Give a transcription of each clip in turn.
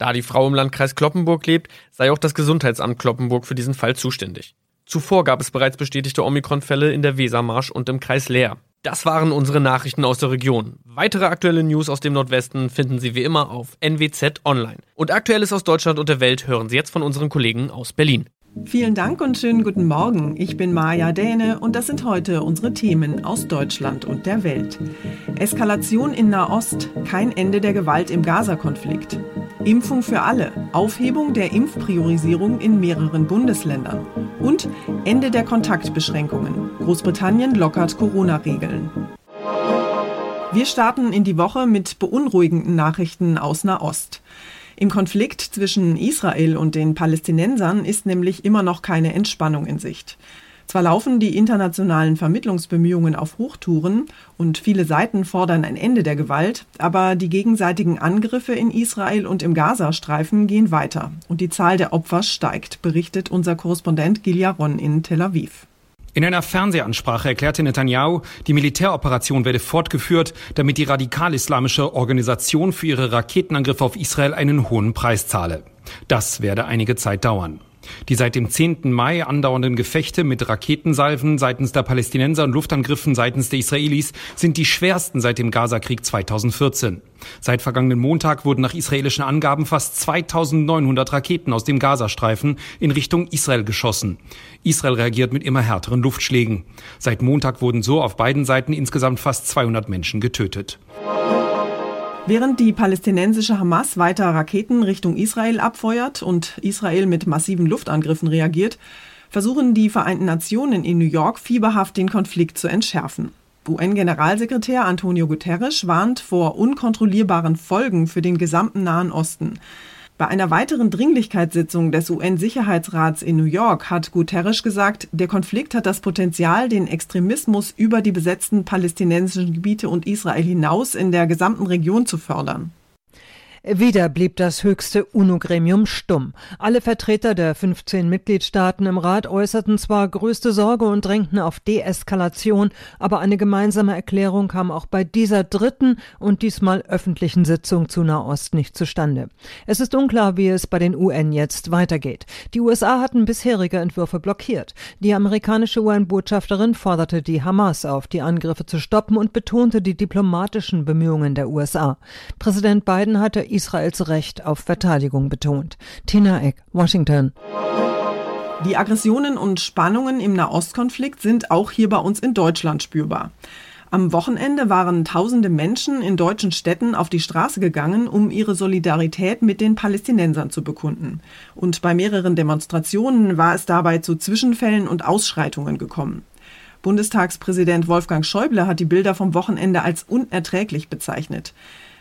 Da die Frau im Landkreis Kloppenburg lebt, sei auch das Gesundheitsamt Kloppenburg für diesen Fall zuständig. Zuvor gab es bereits bestätigte Omikron-Fälle in der Wesermarsch und im Kreis Leer. Das waren unsere Nachrichten aus der Region. Weitere aktuelle News aus dem Nordwesten finden Sie wie immer auf NWZ Online. Und Aktuelles aus Deutschland und der Welt hören Sie jetzt von unseren Kollegen aus Berlin. Vielen Dank und schönen guten Morgen. Ich bin Maja Däne und das sind heute unsere Themen aus Deutschland und der Welt. Eskalation in Nahost, kein Ende der Gewalt im Gaza-Konflikt. Impfung für alle, Aufhebung der Impfpriorisierung in mehreren Bundesländern und Ende der Kontaktbeschränkungen. Großbritannien lockert Corona-Regeln. Wir starten in die Woche mit beunruhigenden Nachrichten aus Nahost. Im Konflikt zwischen Israel und den Palästinensern ist nämlich immer noch keine Entspannung in Sicht. Zwar laufen die internationalen Vermittlungsbemühungen auf Hochtouren und viele Seiten fordern ein Ende der Gewalt, aber die gegenseitigen Angriffe in Israel und im Gazastreifen gehen weiter und die Zahl der Opfer steigt, berichtet unser Korrespondent Gilja Ron in Tel Aviv. In einer Fernsehansprache erklärte Netanyahu, die Militäroperation werde fortgeführt, damit die radikal-islamische Organisation für ihre Raketenangriffe auf Israel einen hohen Preis zahle. Das werde einige Zeit dauern. Die seit dem 10. Mai andauernden Gefechte mit Raketensalven seitens der Palästinenser und Luftangriffen seitens der Israelis sind die schwersten seit dem Gazakrieg 2014. Seit vergangenen Montag wurden nach israelischen Angaben fast 2900 Raketen aus dem Gazastreifen in Richtung Israel geschossen. Israel reagiert mit immer härteren Luftschlägen. Seit Montag wurden so auf beiden Seiten insgesamt fast 200 Menschen getötet. Während die palästinensische Hamas weiter Raketen Richtung Israel abfeuert und Israel mit massiven Luftangriffen reagiert, versuchen die Vereinten Nationen in New York fieberhaft den Konflikt zu entschärfen. UN-Generalsekretär Antonio Guterres warnt vor unkontrollierbaren Folgen für den gesamten Nahen Osten. Bei einer weiteren Dringlichkeitssitzung des UN-Sicherheitsrats in New York hat Guterres gesagt, der Konflikt hat das Potenzial, den Extremismus über die besetzten palästinensischen Gebiete und Israel hinaus in der gesamten Region zu fördern. Wieder blieb das höchste UNO-Gremium stumm. Alle Vertreter der 15 Mitgliedstaaten im Rat äußerten zwar größte Sorge und drängten auf Deeskalation, aber eine gemeinsame Erklärung kam auch bei dieser dritten und diesmal öffentlichen Sitzung zu Nahost nicht zustande. Es ist unklar, wie es bei den UN jetzt weitergeht. Die USA hatten bisherige Entwürfe blockiert. Die amerikanische UN-Botschafterin forderte die Hamas auf, die Angriffe zu stoppen und betonte die diplomatischen Bemühungen der USA. Präsident Biden hatte Israels Recht auf Verteidigung betont. Tina Eck, Washington. Die Aggressionen und Spannungen im Nahostkonflikt sind auch hier bei uns in Deutschland spürbar. Am Wochenende waren tausende Menschen in deutschen Städten auf die Straße gegangen, um ihre Solidarität mit den Palästinensern zu bekunden. Und bei mehreren Demonstrationen war es dabei zu Zwischenfällen und Ausschreitungen gekommen. Bundestagspräsident Wolfgang Schäuble hat die Bilder vom Wochenende als unerträglich bezeichnet.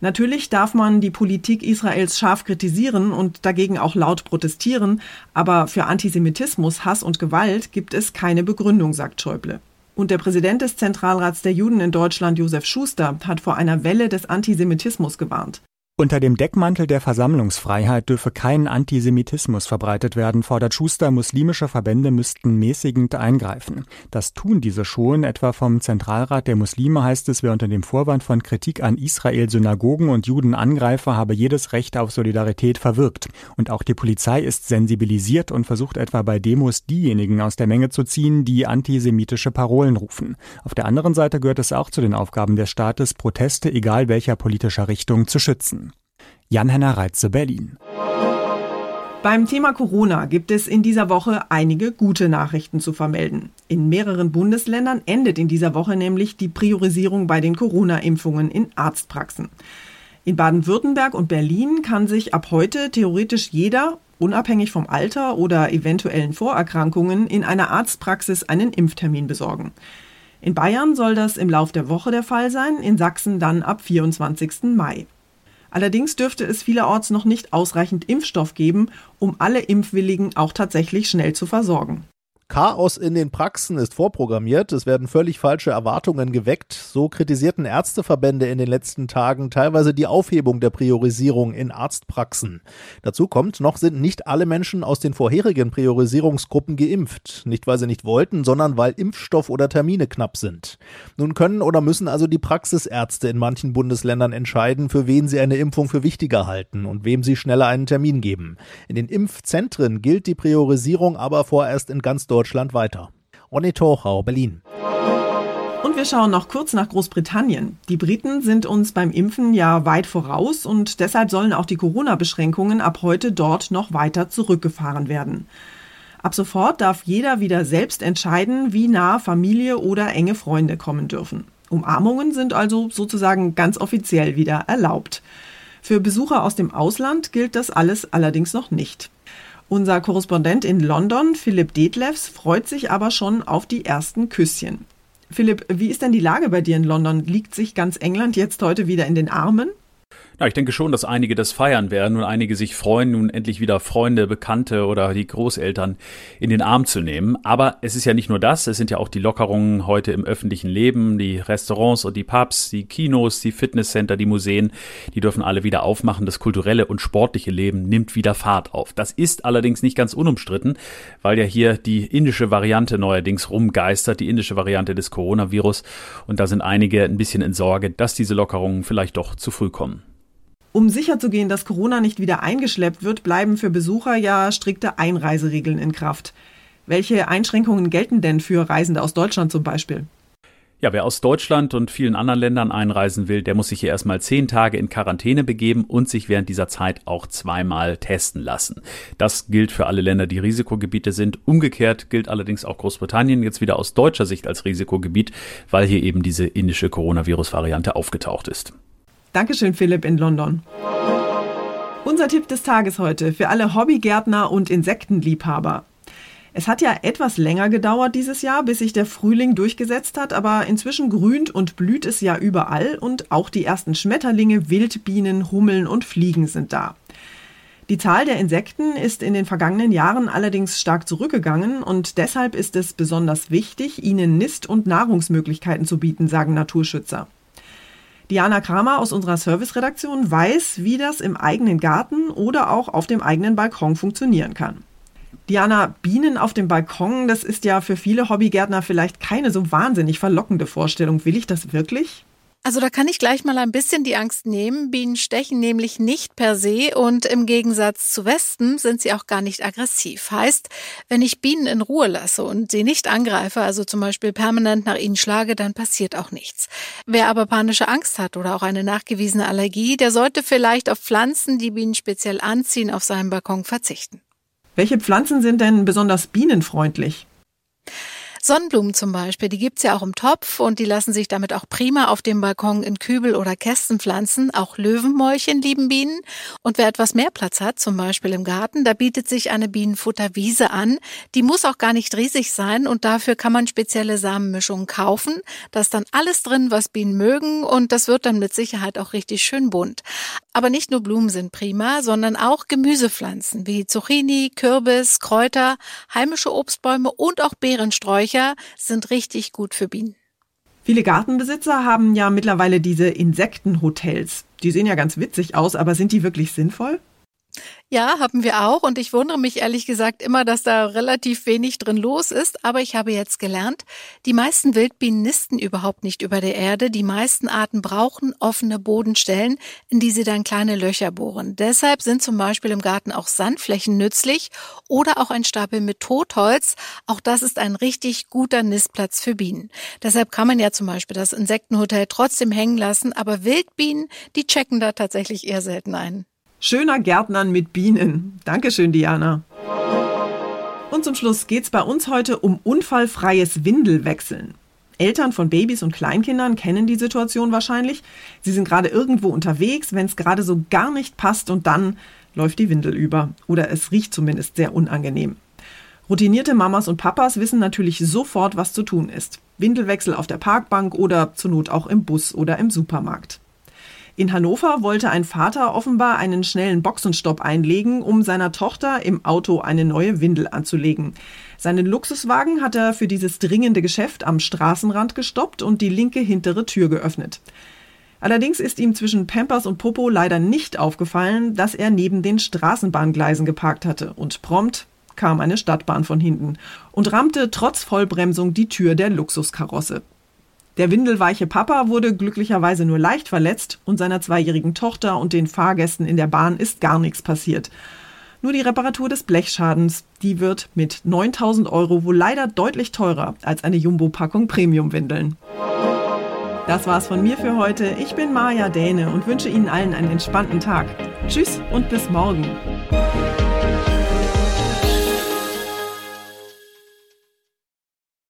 Natürlich darf man die Politik Israels scharf kritisieren und dagegen auch laut protestieren, aber für Antisemitismus, Hass und Gewalt gibt es keine Begründung, sagt Schäuble. Und der Präsident des Zentralrats der Juden in Deutschland, Josef Schuster, hat vor einer Welle des Antisemitismus gewarnt. Unter dem Deckmantel der Versammlungsfreiheit dürfe kein Antisemitismus verbreitet werden, fordert Schuster, muslimische Verbände müssten mäßigend eingreifen. Das tun diese schon, etwa vom Zentralrat der Muslime heißt es, wer unter dem Vorwand von Kritik an Israel Synagogen und Juden angreife, habe jedes Recht auf Solidarität verwirkt. Und auch die Polizei ist sensibilisiert und versucht etwa bei Demos diejenigen aus der Menge zu ziehen, die antisemitische Parolen rufen. Auf der anderen Seite gehört es auch zu den Aufgaben des Staates, Proteste egal welcher politischer Richtung zu schützen. Jan-Henner Reitze, Berlin. Beim Thema Corona gibt es in dieser Woche einige gute Nachrichten zu vermelden. In mehreren Bundesländern endet in dieser Woche nämlich die Priorisierung bei den Corona-Impfungen in Arztpraxen. In Baden-Württemberg und Berlin kann sich ab heute theoretisch jeder, unabhängig vom Alter oder eventuellen Vorerkrankungen, in einer Arztpraxis einen Impftermin besorgen. In Bayern soll das im Lauf der Woche der Fall sein, in Sachsen dann ab 24. Mai. Allerdings dürfte es vielerorts noch nicht ausreichend Impfstoff geben, um alle Impfwilligen auch tatsächlich schnell zu versorgen. Chaos in den Praxen ist vorprogrammiert. Es werden völlig falsche Erwartungen geweckt. So kritisierten Ärzteverbände in den letzten Tagen teilweise die Aufhebung der Priorisierung in Arztpraxen. Dazu kommt, noch sind nicht alle Menschen aus den vorherigen Priorisierungsgruppen geimpft. Nicht weil sie nicht wollten, sondern weil Impfstoff oder Termine knapp sind. Nun können oder müssen also die Praxisärzte in manchen Bundesländern entscheiden, für wen sie eine Impfung für wichtiger halten und wem sie schneller einen Termin geben. In den Impfzentren gilt die Priorisierung aber vorerst in ganz Deutschland Deutschland weiter. Ronny Torchau, Berlin. Und wir schauen noch kurz nach Großbritannien. Die Briten sind uns beim Impfen ja weit voraus und deshalb sollen auch die Corona-Beschränkungen ab heute dort noch weiter zurückgefahren werden. Ab sofort darf jeder wieder selbst entscheiden, wie nah Familie oder enge Freunde kommen dürfen. Umarmungen sind also sozusagen ganz offiziell wieder erlaubt. Für Besucher aus dem Ausland gilt das alles allerdings noch nicht. Unser Korrespondent in London, Philipp Detlefs, freut sich aber schon auf die ersten Küsschen. Philipp, wie ist denn die Lage bei dir in London? Liegt sich ganz England jetzt heute wieder in den Armen? Ja, ich denke schon, dass einige das feiern werden und einige sich freuen, nun endlich wieder Freunde, Bekannte oder die Großeltern in den Arm zu nehmen. Aber es ist ja nicht nur das, es sind ja auch die Lockerungen heute im öffentlichen Leben, die Restaurants und die Pubs, die Kinos, die Fitnesscenter, die Museen, die dürfen alle wieder aufmachen. Das kulturelle und sportliche Leben nimmt wieder Fahrt auf. Das ist allerdings nicht ganz unumstritten, weil ja hier die indische Variante neuerdings rumgeistert, die indische Variante des Coronavirus. Und da sind einige ein bisschen in Sorge, dass diese Lockerungen vielleicht doch zu früh kommen. Um sicherzugehen, dass Corona nicht wieder eingeschleppt wird, bleiben für Besucher ja strikte Einreiseregeln in Kraft. Welche Einschränkungen gelten denn für Reisende aus Deutschland zum Beispiel? Ja, wer aus Deutschland und vielen anderen Ländern einreisen will, der muss sich hier erstmal zehn Tage in Quarantäne begeben und sich während dieser Zeit auch zweimal testen lassen. Das gilt für alle Länder, die Risikogebiete sind. Umgekehrt gilt allerdings auch Großbritannien jetzt wieder aus deutscher Sicht als Risikogebiet, weil hier eben diese indische Coronavirus-Variante aufgetaucht ist. Dankeschön, Philipp in London. Unser Tipp des Tages heute für alle Hobbygärtner und Insektenliebhaber. Es hat ja etwas länger gedauert dieses Jahr, bis sich der Frühling durchgesetzt hat, aber inzwischen grünt und blüht es ja überall und auch die ersten Schmetterlinge, Wildbienen, Hummeln und Fliegen sind da. Die Zahl der Insekten ist in den vergangenen Jahren allerdings stark zurückgegangen und deshalb ist es besonders wichtig, ihnen Nist- und Nahrungsmöglichkeiten zu bieten, sagen Naturschützer. Diana Kramer aus unserer Serviceredaktion weiß, wie das im eigenen Garten oder auch auf dem eigenen Balkon funktionieren kann. Diana, Bienen auf dem Balkon, das ist ja für viele Hobbygärtner vielleicht keine so wahnsinnig verlockende Vorstellung. Will ich das wirklich? Also da kann ich gleich mal ein bisschen die Angst nehmen. Bienen stechen nämlich nicht per se und im Gegensatz zu Wespen sind sie auch gar nicht aggressiv. Heißt, wenn ich Bienen in Ruhe lasse und sie nicht angreife, also zum Beispiel permanent nach ihnen schlage, dann passiert auch nichts. Wer aber panische Angst hat oder auch eine nachgewiesene Allergie, der sollte vielleicht auf Pflanzen, die Bienen speziell anziehen, auf seinem Balkon verzichten. Welche Pflanzen sind denn besonders bienenfreundlich? Sonnenblumen zum Beispiel, die gibt's ja auch im Topf und die lassen sich damit auch prima auf dem Balkon in Kübel oder Kästen pflanzen. Auch Löwenmäulchen lieben Bienen. Und wer etwas mehr Platz hat, zum Beispiel im Garten, da bietet sich eine Bienenfutterwiese an. Die muss auch gar nicht riesig sein und dafür kann man spezielle Samenmischungen kaufen. Da ist dann alles drin, was Bienen mögen und das wird dann mit Sicherheit auch richtig schön bunt. Aber nicht nur Blumen sind prima, sondern auch Gemüsepflanzen wie Zucchini, Kürbis, Kräuter, heimische Obstbäume und auch Beerensträucher sind richtig gut für Bienen. Viele Gartenbesitzer haben ja mittlerweile diese Insektenhotels. Die sehen ja ganz witzig aus, aber sind die wirklich sinnvoll? Ja, haben wir auch. Und ich wundere mich ehrlich gesagt immer, dass da relativ wenig drin los ist. Aber ich habe jetzt gelernt, die meisten Wildbienen nisten überhaupt nicht über der Erde. Die meisten Arten brauchen offene Bodenstellen, in die sie dann kleine Löcher bohren. Deshalb sind zum Beispiel im Garten auch Sandflächen nützlich oder auch ein Stapel mit Totholz. Auch das ist ein richtig guter Nistplatz für Bienen. Deshalb kann man ja zum Beispiel das Insektenhotel trotzdem hängen lassen. Aber Wildbienen, die checken da tatsächlich eher selten ein. Schöner Gärtnern mit Bienen. Dankeschön, Diana. Und zum Schluss geht's bei uns heute um unfallfreies Windelwechseln. Eltern von Babys und Kleinkindern kennen die Situation wahrscheinlich. Sie sind gerade irgendwo unterwegs, wenn es gerade so gar nicht passt und dann läuft die Windel über. Oder es riecht zumindest sehr unangenehm. Routinierte Mamas und Papas wissen natürlich sofort, was zu tun ist. Windelwechsel auf der Parkbank oder zur Not auch im Bus oder im Supermarkt. In Hannover wollte ein Vater offenbar einen schnellen Boxenstopp einlegen, um seiner Tochter im Auto eine neue Windel anzulegen. Seinen Luxuswagen hat er für dieses dringende Geschäft am Straßenrand gestoppt und die linke hintere Tür geöffnet. Allerdings ist ihm zwischen Pampers und Popo leider nicht aufgefallen, dass er neben den Straßenbahngleisen geparkt hatte und prompt kam eine Stadtbahn von hinten und rammte trotz Vollbremsung die Tür der Luxuskarosse. Der windelweiche Papa wurde glücklicherweise nur leicht verletzt und seiner zweijährigen Tochter und den Fahrgästen in der Bahn ist gar nichts passiert. Nur die Reparatur des Blechschadens, die wird mit 9000 Euro wohl leider deutlich teurer als eine Jumbo-Packung Premium-Windeln. Das war's von mir für heute. Ich bin Maja Däne und wünsche Ihnen allen einen entspannten Tag. Tschüss und bis morgen.